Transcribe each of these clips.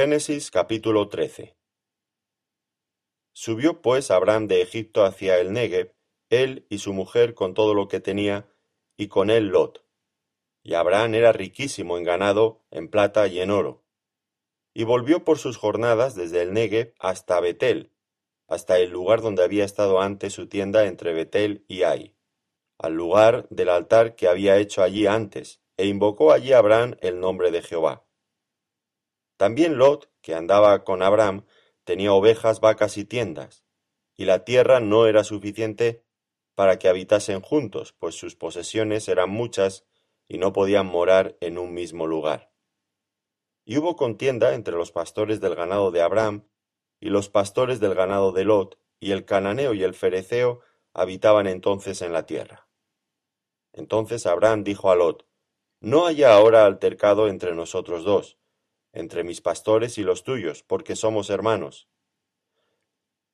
Génesis capítulo 13 Subió pues Abraham de Egipto hacia el Negev, él y su mujer con todo lo que tenía, y con él Lot. Y Abraham era riquísimo en ganado, en plata y en oro. Y volvió por sus jornadas desde el Negev hasta Betel, hasta el lugar donde había estado antes su tienda entre Betel y Ai, al lugar del altar que había hecho allí antes, e invocó allí Abraham el nombre de Jehová. También Lot, que andaba con Abraham, tenía ovejas, vacas y tiendas, y la tierra no era suficiente para que habitasen juntos, pues sus posesiones eran muchas y no podían morar en un mismo lugar. Y hubo contienda entre los pastores del ganado de Abraham y los pastores del ganado de Lot, y el cananeo y el fereceo habitaban entonces en la tierra. Entonces Abraham dijo a Lot, No haya ahora altercado entre nosotros dos, entre mis pastores y los tuyos, porque somos hermanos.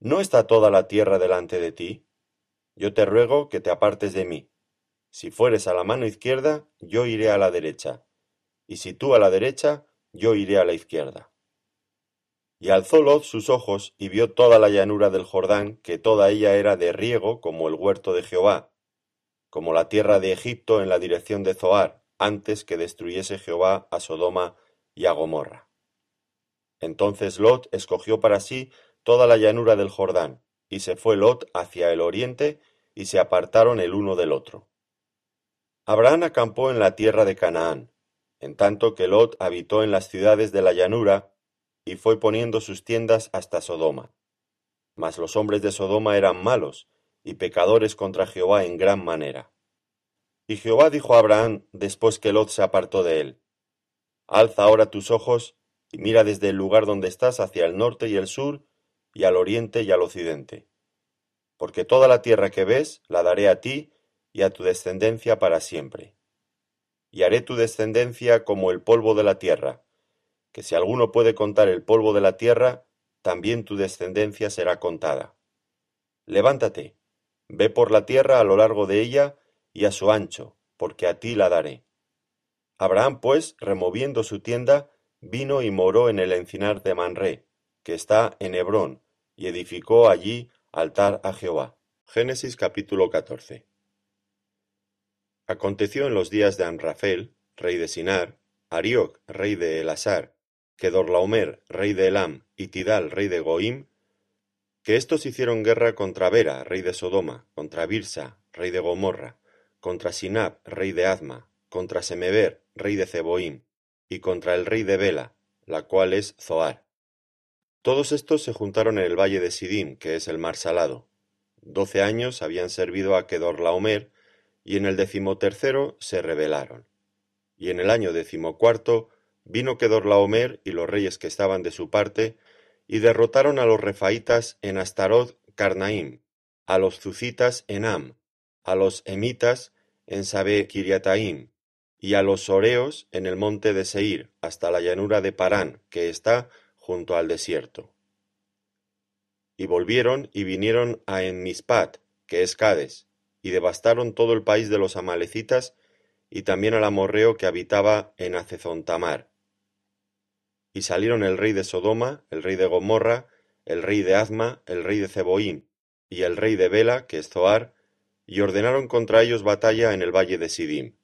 ¿No está toda la tierra delante de ti? Yo te ruego que te apartes de mí. Si fueres a la mano izquierda, yo iré a la derecha, y si tú a la derecha, yo iré a la izquierda. Y alzó Lot sus ojos y vio toda la llanura del Jordán, que toda ella era de riego como el huerto de Jehová, como la tierra de Egipto en la dirección de Zoar, antes que destruyese Jehová a Sodoma y a Gomorra. Entonces Lot escogió para sí toda la llanura del Jordán, y se fue Lot hacia el oriente, y se apartaron el uno del otro. Abraham acampó en la tierra de Canaán, en tanto que Lot habitó en las ciudades de la llanura, y fue poniendo sus tiendas hasta Sodoma. Mas los hombres de Sodoma eran malos, y pecadores contra Jehová en gran manera. Y Jehová dijo a Abraham después que Lot se apartó de él, Alza ahora tus ojos y mira desde el lugar donde estás hacia el norte y el sur, y al oriente y al occidente. Porque toda la tierra que ves la daré a ti y a tu descendencia para siempre. Y haré tu descendencia como el polvo de la tierra, que si alguno puede contar el polvo de la tierra, también tu descendencia será contada. Levántate, ve por la tierra a lo largo de ella y a su ancho, porque a ti la daré. Abraham pues, removiendo su tienda, vino y moró en el encinar de Manré, que está en Hebrón, y edificó allí altar a Jehová. Génesis capítulo 14. Aconteció en los días de Anrafel, rey de Sinar, Arioc, rey de Elasar, Kedorlaomer, rey de Elam, y Tidal, rey de Goim, que éstos hicieron guerra contra Vera, rey de Sodoma, contra Birsa, rey de Gomorra, contra Sinab, rey de Adma, contra Semeber, rey de Zeboim, y contra el rey de Bela, la cual es Zoar. Todos estos se juntaron en el valle de Sidim, que es el mar salado. Doce años habían servido a Kedorlaomer, y en el decimotercero se rebelaron. Y en el año decimocuarto Vino Kedorlaomer y los reyes que estaban de su parte, y derrotaron a los refaitas en Astarot Carnaim, a los zucitas en Am, a los emitas en Sabe Kiriataim, y a los soreos en el monte de Seir, hasta la llanura de Parán, que está junto al desierto. Y volvieron y vinieron a Enmispat, que es Cades, y devastaron todo el país de los amalecitas, y también al amorreo que habitaba en Acezontamar, y salieron el rey de Sodoma, el rey de Gomorra, el rey de Azma, el rey de Zeboim, y el rey de Bela, que es Zoar, y ordenaron contra ellos batalla en el valle de Sidim.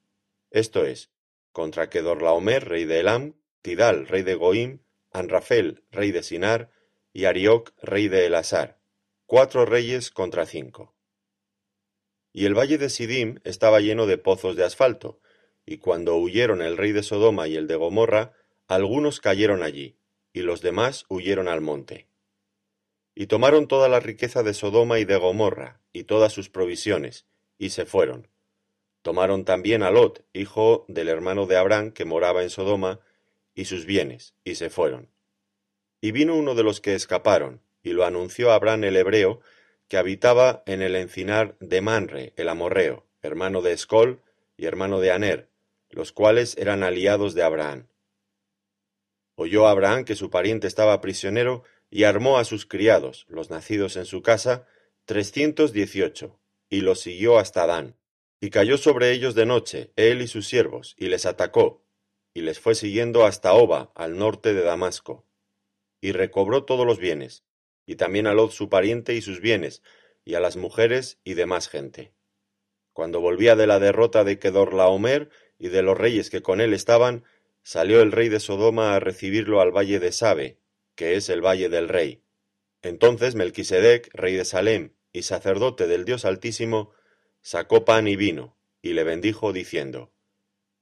Esto es, contra Kedorlaomer, rey de Elam, Tidal, rey de Goim, Anrafel, rey de Sinar, y Arioc, rey de Elasar, cuatro reyes contra cinco. Y el valle de Sidim estaba lleno de pozos de asfalto, y cuando huyeron el rey de Sodoma y el de Gomorra, algunos cayeron allí, y los demás huyeron al monte. Y tomaron toda la riqueza de Sodoma y de Gomorra, y todas sus provisiones, y se fueron. Tomaron también a Lot, hijo del hermano de Abraham, que moraba en Sodoma, y sus bienes, y se fueron. Y vino uno de los que escaparon, y lo anunció a Abraham el hebreo, que habitaba en el encinar de Manre, el amorreo, hermano de Escol y hermano de Aner, los cuales eran aliados de Abraham. Oyó Abraham que su pariente estaba prisionero y armó a sus criados, los nacidos en su casa, trescientos dieciocho, y los siguió hasta Dan. Y cayó sobre ellos de noche, él y sus siervos, y les atacó, y les fue siguiendo hasta Oba, al norte de Damasco. y recobró todos los bienes, y también a Lot su pariente y sus bienes, y a las mujeres y demás gente. Cuando volvía de la derrota de Kedorlaomer y de los reyes que con él estaban, salió el rey de Sodoma a recibirlo al valle de Sabe, que es el valle del rey. Entonces Melquisedec, rey de Salem y sacerdote del Dios Altísimo, sacó pan y vino, y le bendijo diciendo,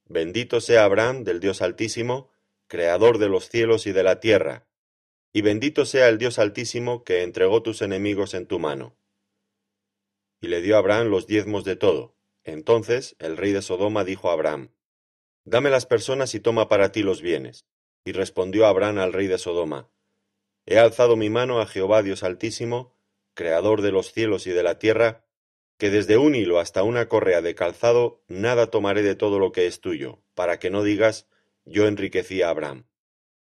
Bendito sea Abraham del Dios Altísimo, creador de los cielos y de la tierra, y bendito sea el Dios Altísimo que entregó tus enemigos en tu mano. Y le dio Abraham los diezmos de todo. Entonces el rey de Sodoma dijo a Abraham, Dame las personas y toma para ti los bienes. Y respondió Abraham al rey de Sodoma, He alzado mi mano a Jehová Dios Altísimo, creador de los cielos y de la tierra, que desde un hilo hasta una correa de calzado nada tomaré de todo lo que es tuyo, para que no digas, yo enriquecí a Abraham,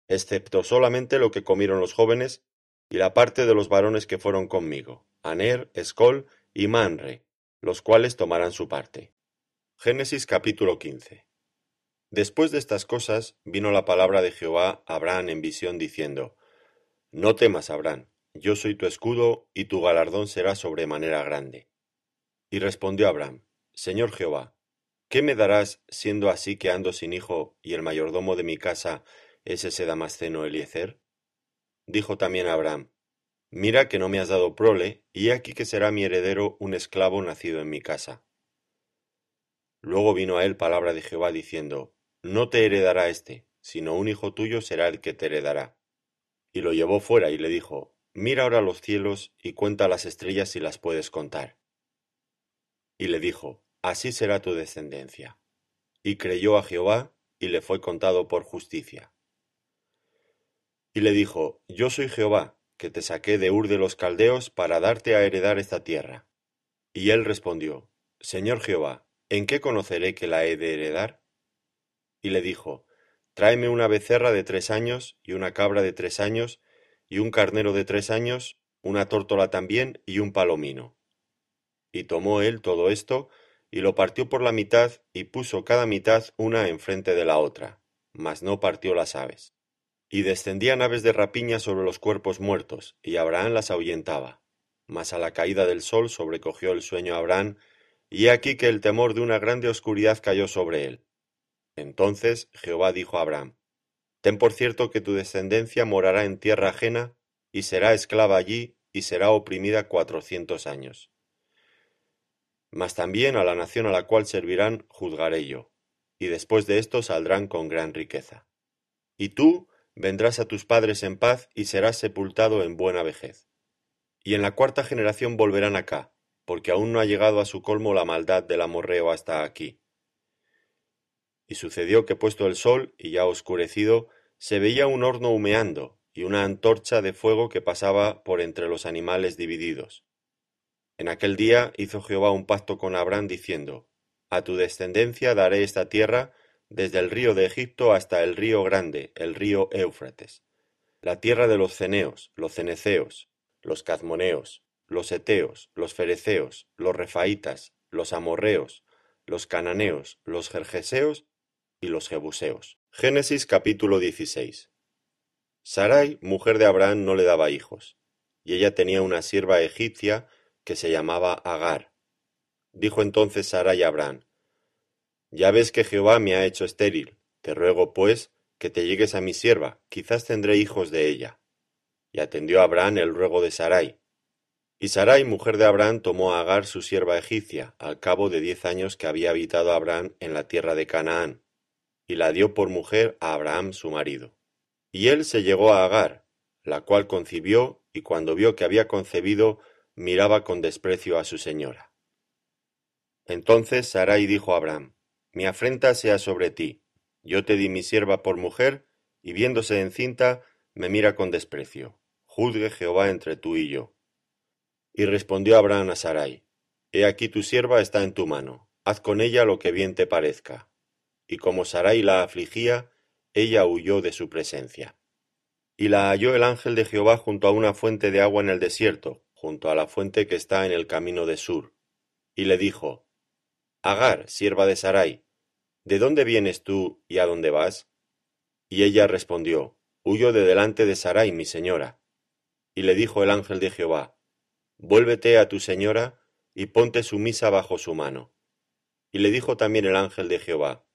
excepto solamente lo que comieron los jóvenes y la parte de los varones que fueron conmigo, Aner, Escol y Manre, los cuales tomarán su parte. Génesis capítulo 15. Después de estas cosas vino la palabra de Jehová a Abraham en visión diciendo, No temas, Abraham, yo soy tu escudo y tu galardón será sobremanera grande. Y respondió Abraham, Señor Jehová, ¿qué me darás siendo así que ando sin hijo y el mayordomo de mi casa es ese Damasceno Eliezer? Dijo también Abraham, Mira que no me has dado prole, y aquí que será mi heredero un esclavo nacido en mi casa. Luego vino a él palabra de Jehová diciendo, No te heredará éste, sino un hijo tuyo será el que te heredará. Y lo llevó fuera y le dijo, Mira ahora los cielos y cuenta las estrellas si las puedes contar. Y le dijo, Así será tu descendencia. Y creyó a Jehová, y le fue contado por justicia. Y le dijo, Yo soy Jehová, que te saqué de Ur de los Caldeos para darte a heredar esta tierra. Y él respondió, Señor Jehová, ¿en qué conoceré que la he de heredar? Y le dijo, Tráeme una becerra de tres años, y una cabra de tres años, y un carnero de tres años, una tórtola también, y un palomino. Y tomó él todo esto, y lo partió por la mitad, y puso cada mitad una enfrente de la otra, mas no partió las aves. Y descendían aves de rapiña sobre los cuerpos muertos, y Abraham las ahuyentaba. Mas a la caída del sol sobrecogió el sueño a Abraham, y he aquí que el temor de una grande oscuridad cayó sobre él. Entonces Jehová dijo a Abraham, Ten por cierto que tu descendencia morará en tierra ajena, y será esclava allí, y será oprimida cuatrocientos años mas también a la nación a la cual servirán juzgaré yo, y después de esto saldrán con gran riqueza. Y tú vendrás a tus padres en paz y serás sepultado en buena vejez. Y en la cuarta generación volverán acá, porque aún no ha llegado a su colmo la maldad del amorreo hasta aquí. Y sucedió que puesto el sol, y ya oscurecido, se veía un horno humeando, y una antorcha de fuego que pasaba por entre los animales divididos. En aquel día hizo Jehová un pacto con Abraham diciendo, A tu descendencia daré esta tierra desde el río de Egipto hasta el río grande, el río Éufrates, la tierra de los ceneos, los ceneceos, los cazmoneos, los eteos, los fereceos, los refaitas, los amorreos, los cananeos, los jerjeseos y los jebuseos. Génesis capítulo 16. Sarai, mujer de Abraham, no le daba hijos, y ella tenía una sierva egipcia que se llamaba Agar. Dijo entonces Sara y Abraham, Ya ves que Jehová me ha hecho estéril, te ruego pues que te llegues a mi sierva, quizás tendré hijos de ella. Y atendió Abraham el ruego de Sarai. Y Sarai, mujer de Abraham, tomó a Agar su sierva egipcia, al cabo de diez años que había habitado Abraham en la tierra de Canaán, y la dio por mujer a Abraham su marido. Y él se llegó a Agar, la cual concibió, y cuando vio que había concebido, miraba con desprecio a su señora. Entonces Sarai dijo a Abraham, Mi afrenta sea sobre ti, yo te di mi sierva por mujer, y viéndose encinta, me mira con desprecio. Juzgue Jehová entre tú y yo. Y respondió Abraham a Sarai, He aquí tu sierva está en tu mano, haz con ella lo que bien te parezca. Y como Sarai la afligía, ella huyó de su presencia. Y la halló el ángel de Jehová junto a una fuente de agua en el desierto, junto a la fuente que está en el camino de Sur, y le dijo, Agar, sierva de Sarai, ¿de dónde vienes tú y a dónde vas? Y ella respondió, huyó de delante de Sarai mi señora. Y le dijo el ángel de Jehová, Vuélvete a tu señora, y ponte sumisa bajo su mano. Y le dijo también el ángel de Jehová,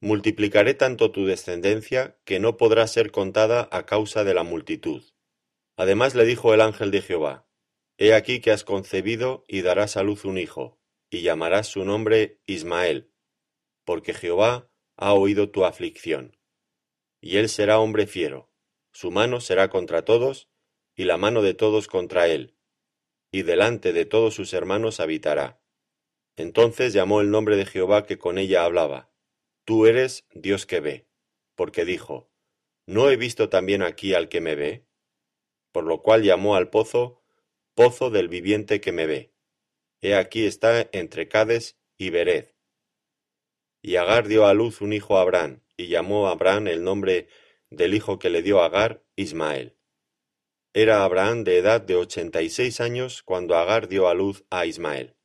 Multiplicaré tanto tu descendencia que no podrá ser contada a causa de la multitud. Además le dijo el ángel de Jehová, He aquí que has concebido y darás a luz un hijo, y llamarás su nombre Ismael, porque Jehová ha oído tu aflicción. Y él será hombre fiero, su mano será contra todos, y la mano de todos contra él, y delante de todos sus hermanos habitará. Entonces llamó el nombre de Jehová que con ella hablaba, Tú eres Dios que ve, porque dijo, ¿No he visto también aquí al que me ve? Por lo cual llamó al pozo, Pozo del viviente que me ve. He aquí está entre Cades y Bered. Y Agar dio a luz un hijo a Abraham, y llamó a Abraham el nombre del hijo que le dio Agar, Ismael. Era Abraham de edad de ochenta y seis años cuando Agar dio a luz a Ismael.